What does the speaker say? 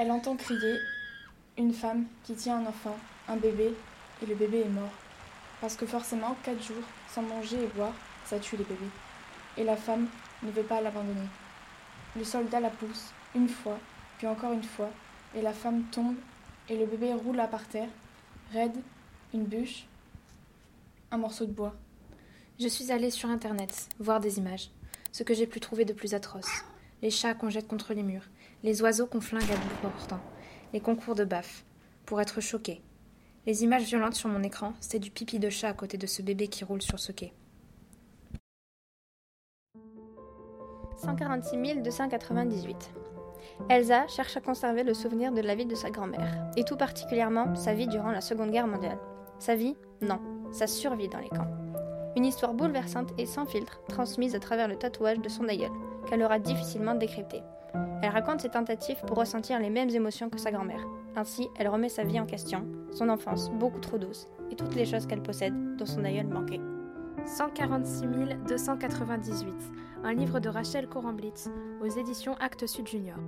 Elle entend crier une femme qui tient un enfant, un bébé, et le bébé est mort. Parce que forcément, quatre jours sans manger et boire, ça tue les bébés. Et la femme ne veut pas l'abandonner. Le soldat la pousse, une fois, puis encore une fois, et la femme tombe, et le bébé roule à par terre, raide, une bûche, un morceau de bois. Je suis allée sur Internet voir des images, ce que j'ai pu trouver de plus atroce. Les chats qu'on jette contre les murs, les oiseaux qu'on flingue à bout portant, les concours de baffes, pour être choqué. Les images violentes sur mon écran, c'est du pipi de chat à côté de ce bébé qui roule sur ce quai. 146 298. Elsa cherche à conserver le souvenir de la vie de sa grand-mère, et tout particulièrement sa vie durant la Seconde Guerre mondiale. Sa vie Non, sa survie dans les camps. Une histoire bouleversante et sans filtre, transmise à travers le tatouage de son aïeul, qu'elle aura difficilement décrypté. Elle raconte ses tentatives pour ressentir les mêmes émotions que sa grand-mère. Ainsi, elle remet sa vie en question, son enfance beaucoup trop douce, et toutes les choses qu'elle possède dont son aïeul manquait. 146 298, un livre de Rachel Coramblitz aux éditions Actes Sud Junior.